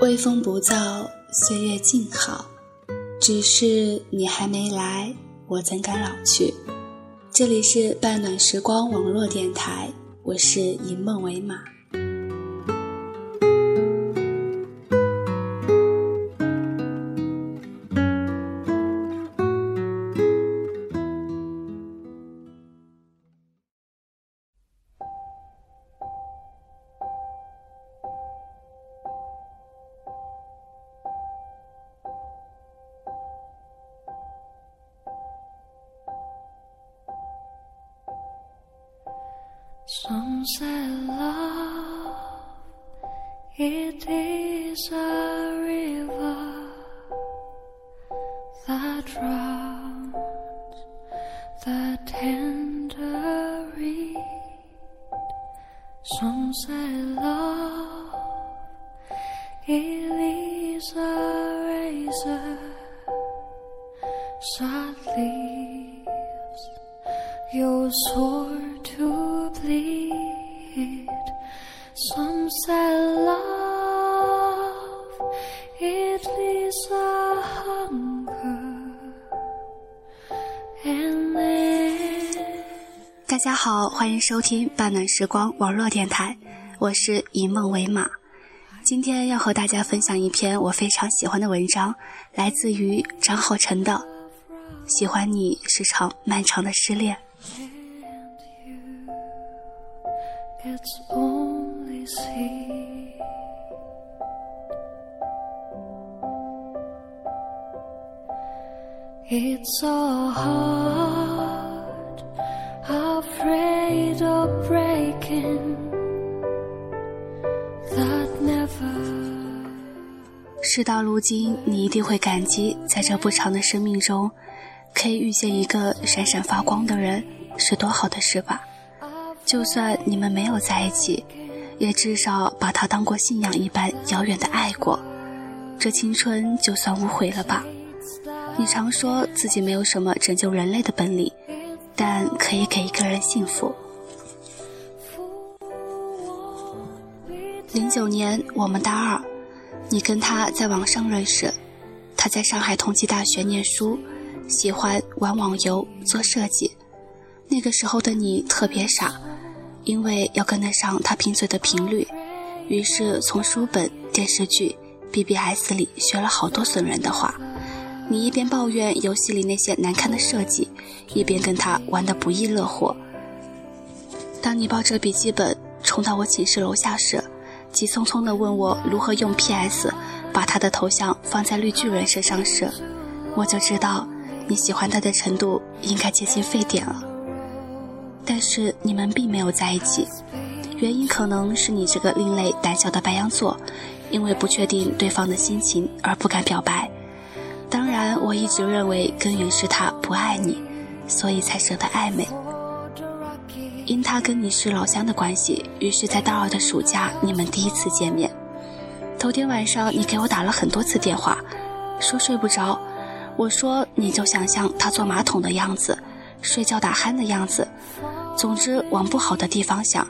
微风不燥，岁月静好，只是你还没来，我怎敢老去？这里是半暖时光网络电台，我是以梦为马。Some say love, it is a river that drowns the tender reed. Some say love, it is a razor that leaves your sword 好，欢迎收听半暖时光网络电台，我是以梦为马。今天要和大家分享一篇我非常喜欢的文章，来自于张浩晨的《喜欢你是场漫长的失恋》。it's only sea. 事到如今，你一定会感激，在这不长的生命中，可以遇见一个闪闪发光的人，是多好的事吧？就算你们没有在一起，也至少把他当过信仰一般遥远的爱过，这青春就算无悔了吧？你常说自己没有什么拯救人类的本领，但可以给一个人幸福。零九年，我们大二，你跟他在网上认识，他在上海同济大学念书，喜欢玩网游、做设计。那个时候的你特别傻，因为要跟得上他贫嘴的频率，于是从书本、电视剧、BBS 里学了好多损人的话。你一边抱怨游戏里那些难看的设计，一边跟他玩得不亦乐乎。当你抱着笔记本冲到我寝室楼下时，急匆匆地问我如何用 PS 把他的头像放在绿巨人身上时，我就知道你喜欢他的程度应该接近沸点了。但是你们并没有在一起，原因可能是你这个另类胆小的白羊座，因为不确定对方的心情而不敢表白。我一直认为根源是他不爱你，所以才舍得暧昧。因他跟你是老乡的关系，于是，在大二的暑假，你们第一次见面。头天晚上，你给我打了很多次电话，说睡不着。我说你就想象他坐马桶的样子，睡觉打鼾的样子，总之往不好的地方想。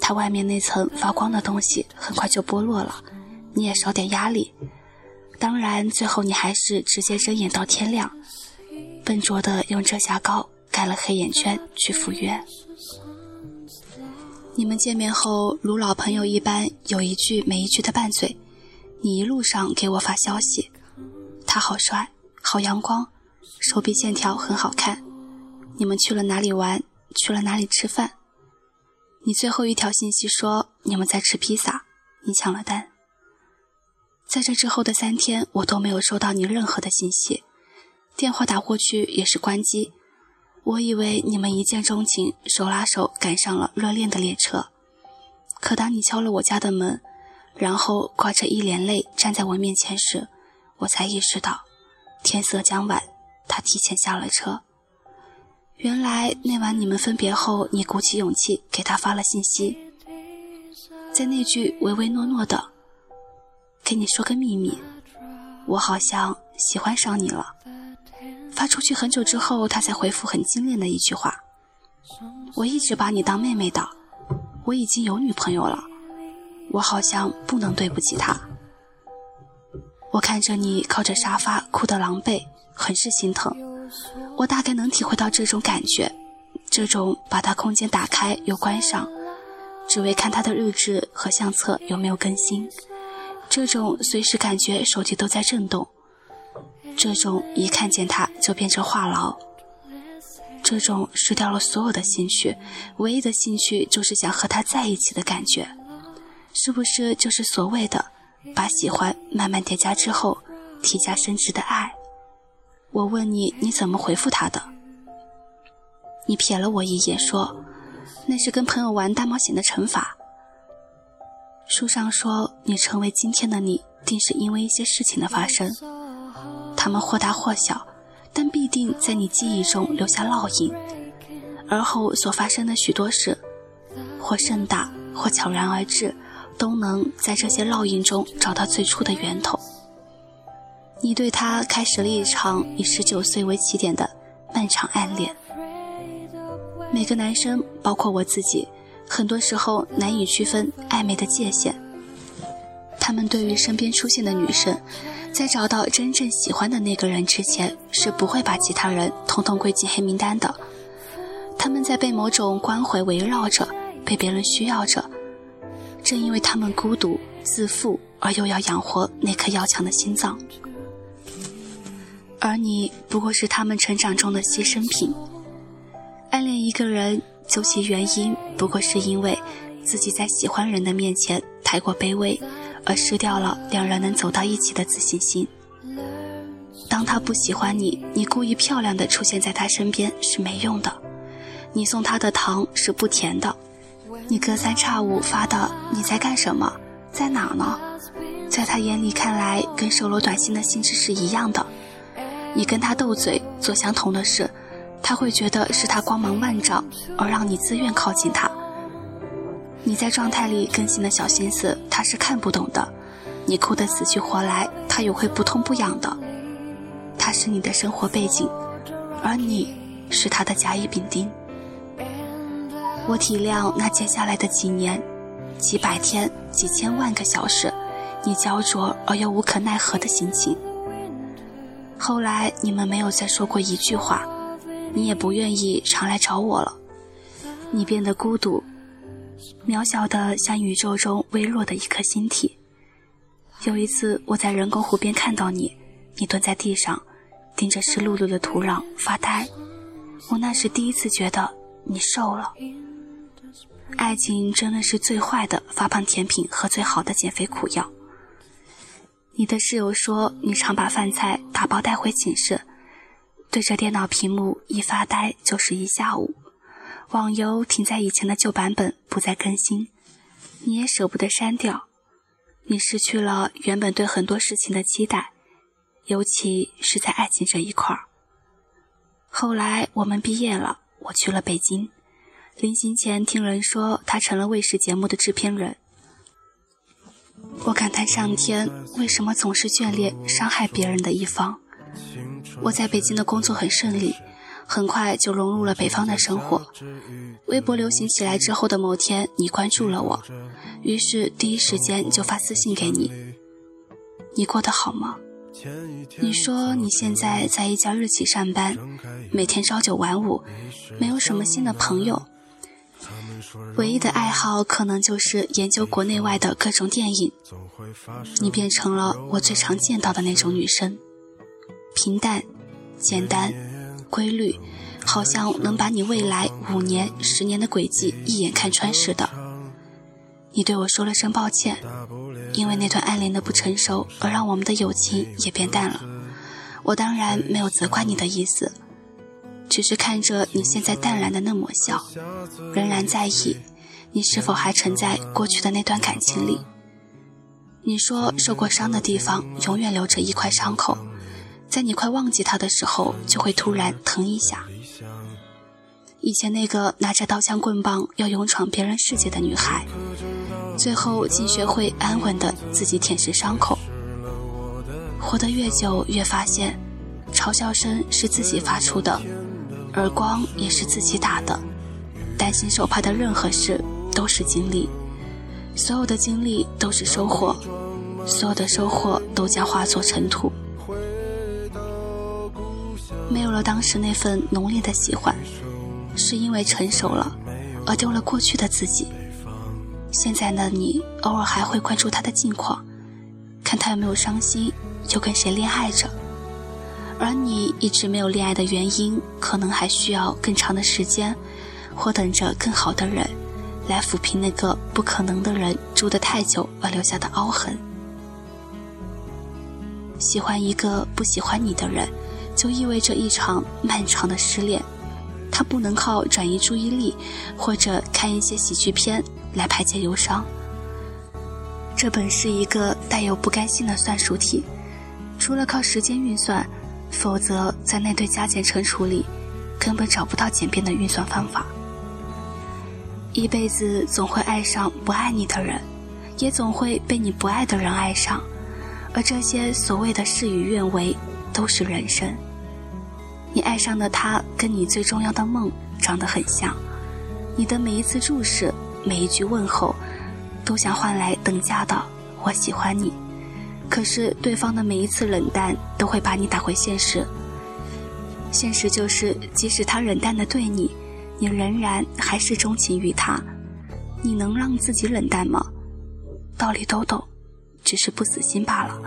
他外面那层发光的东西很快就剥落了，你也少点压力。当然，最后你还是直接睁眼到天亮，笨拙的用遮瑕膏盖了黑眼圈去赴约。你们见面后如老朋友一般，有一句没一句的拌嘴。你一路上给我发消息，他好帅，好阳光，手臂线条很好看。你们去了哪里玩？去了哪里吃饭？你最后一条信息说你们在吃披萨，你抢了单。在这之后的三天，我都没有收到你任何的信息，电话打过去也是关机。我以为你们一见钟情，手拉手赶上了热恋的列车。可当你敲了我家的门，然后挂着一脸泪站在我面前时，我才意识到，天色将晚，他提前下了车。原来那晚你们分别后，你鼓起勇气给他发了信息，在那句唯唯诺诺的。跟你说个秘密，我好像喜欢上你了。发出去很久之后，他才回复很精炼的一句话：“我一直把你当妹妹的，我已经有女朋友了，我好像不能对不起她。”我看着你靠着沙发哭得狼狈，很是心疼。我大概能体会到这种感觉，这种把他空间打开又关上，只为看他的日志和相册有没有更新，这种随时感觉手机都在震动，这种一看见他就变成话痨，这种失掉了所有的兴趣，唯一的兴趣就是想和他在一起的感觉，是不是就是所谓的把喜欢慢慢叠加之后，提加升值的爱？我问你，你怎么回复他的？你瞥了我一眼，说：“那是跟朋友玩大冒险的惩罚。”书上说，你成为今天的你，定是因为一些事情的发生，他们或大或小，但必定在你记忆中留下烙印。而后所发生的许多事，或盛大，或悄然而至，都能在这些烙印中找到最初的源头。你对他开始了一场以十九岁为起点的漫长暗恋。每个男生，包括我自己，很多时候难以区分暧昧的界限。他们对于身边出现的女生，在找到真正喜欢的那个人之前，是不会把其他人统统归进黑名单的。他们在被某种关怀围绕着，被别人需要着。正因为他们孤独、自负，而又要养活那颗要强的心脏。而你不过是他们成长中的牺牲品。暗恋一个人，究其原因，不过是因为自己在喜欢人的面前太过卑微，而失掉了两人能走到一起的自信心。当他不喜欢你，你故意漂亮的出现在他身边是没用的。你送他的糖是不甜的。你隔三差五发的你在干什么，在哪呢？在他眼里看来，跟收罗短信的性质是一样的。你跟他斗嘴，做相同的事，他会觉得是他光芒万丈，而让你自愿靠近他。你在状态里更新的小心思，他是看不懂的。你哭得死去活来，他也会不痛不痒的。他是你的生活背景，而你是他的甲乙丙丁。我体谅那接下来的几年、几百天、几千万个小时，你焦灼而又无可奈何的心情。后来你们没有再说过一句话，你也不愿意常来找我了。你变得孤独，渺小的像宇宙中微弱的一颗星体。有一次我在人工湖边看到你，你蹲在地上，盯着湿漉漉的土壤发呆。我那时第一次觉得你瘦了。爱情真的是最坏的发胖甜品和最好的减肥苦药。你的室友说，你常把饭菜打包带回寝室，对着电脑屏幕一发呆就是一下午。网游停在以前的旧版本，不再更新，你也舍不得删掉。你失去了原本对很多事情的期待，尤其是在爱情这一块儿。后来我们毕业了，我去了北京，临行前听人说他成了卫视节目的制片人。我感叹上天为什么总是眷恋伤害别人的一方。我在北京的工作很顺利，很快就融入了北方的生活。微博流行起来之后的某天，你关注了我，于是第一时间就发私信给你。你过得好吗？你说你现在在一家日企上班，每天朝九晚五，没有什么新的朋友。唯一的爱好可能就是研究国内外的各种电影。你变成了我最常见到的那种女生，平淡、简单、规律，好像能把你未来五年、十年的轨迹一眼看穿似的。你对我说了声抱歉，因为那段暗恋的不成熟，而让我们的友情也变淡了。我当然没有责怪你的意思。只是看着你现在淡然的那抹笑，仍然在意你是否还沉在过去的那段感情里。你说受过伤的地方永远留着一块伤口，在你快忘记他的时候，就会突然疼一下。以前那个拿着刀枪棍棒要勇闯别人世界的女孩，最后竟学会安稳的自己舔舐伤口。活得越久，越发现，嘲笑声是自己发出的。耳光也是自己打的，担心受怕的任何事都是经历，所有的经历都是收获，所有的收获都将化作尘土。没有了当时那份浓烈的喜欢，是因为成熟了，而丢了过去的自己。现在的你，偶尔还会关注他的近况，看他有没有伤心，又跟谁恋爱着。而你一直没有恋爱的原因，可能还需要更长的时间，或等着更好的人，来抚平那个不可能的人住得太久而留下的凹痕。喜欢一个不喜欢你的人，就意味着一场漫长的失恋。他不能靠转移注意力，或者看一些喜剧片来排解忧伤。这本是一个带有不甘心的算术题，除了靠时间运算。否则，在那堆加减乘除里，根本找不到简便的运算方法。一辈子总会爱上不爱你的人，也总会被你不爱的人爱上，而这些所谓的事与愿违，都是人生。你爱上的他，跟你最重要的梦长得很像，你的每一次注视，每一句问候，都想换来等价的“我喜欢你”。可是，对方的每一次冷淡都会把你打回现实。现实就是，即使他冷淡的对你，你仍然还是钟情于他。你能让自己冷淡吗？道理都懂，只是不死心罢了。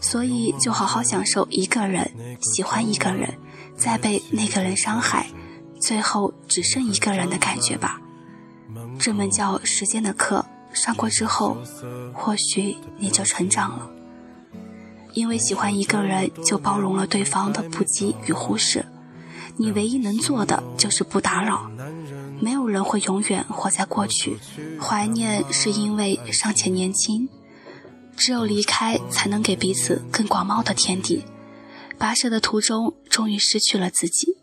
所以，就好好享受一个人喜欢一个人，再被那个人伤害，最后只剩一个人的感觉吧。这门叫时间的课。上过之后，或许你就成长了。因为喜欢一个人，就包容了对方的不羁与忽视。你唯一能做的就是不打扰。没有人会永远活在过去，怀念是因为尚且年轻。只有离开，才能给彼此更广袤的天地。跋涉的途中，终于失去了自己，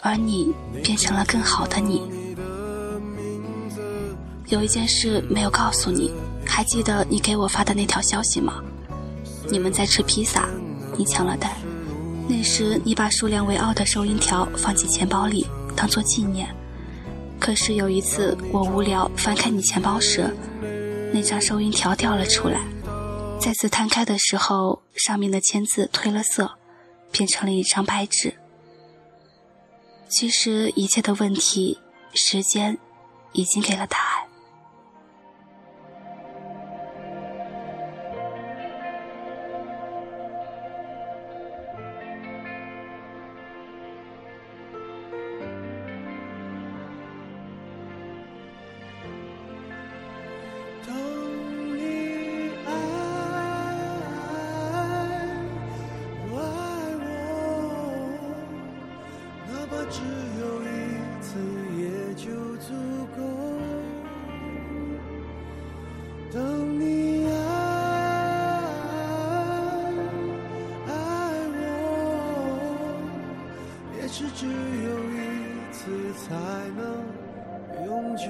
而你变成了更好的你。有一件事没有告诉你，还记得你给我发的那条消息吗？你们在吃披萨，你抢了单。那时你把数量为二的收银条放进钱包里，当做纪念。可是有一次我无聊翻开你钱包时，那张收银条掉了出来。再次摊开的时候，上面的签字褪了色，变成了一张白纸。其实一切的问题，时间已经给了答案。只有一次也就足够等你爱爱我也是只有一次才能永久。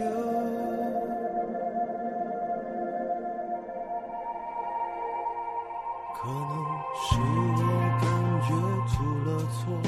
可能是我感觉出了错。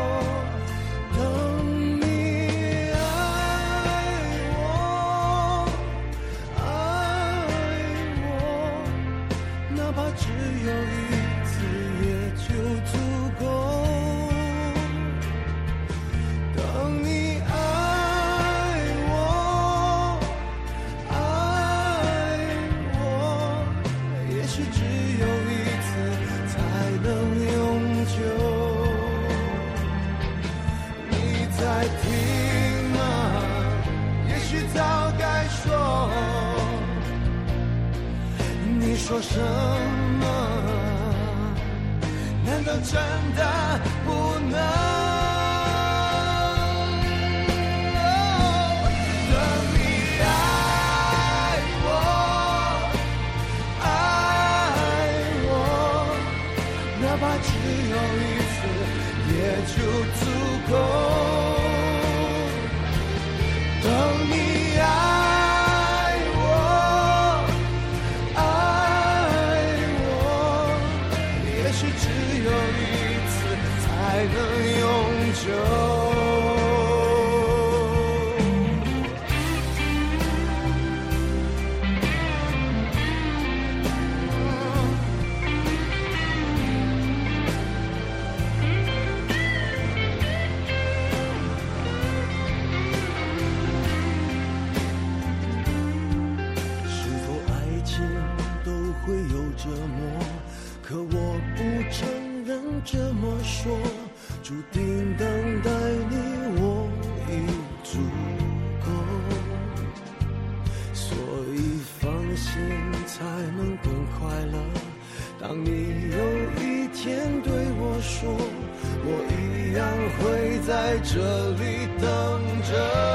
是只有一次才能永久。你在听吗？也许早该说。你说什么？难道真的？哪怕只有一次，也就足够。在这里等着。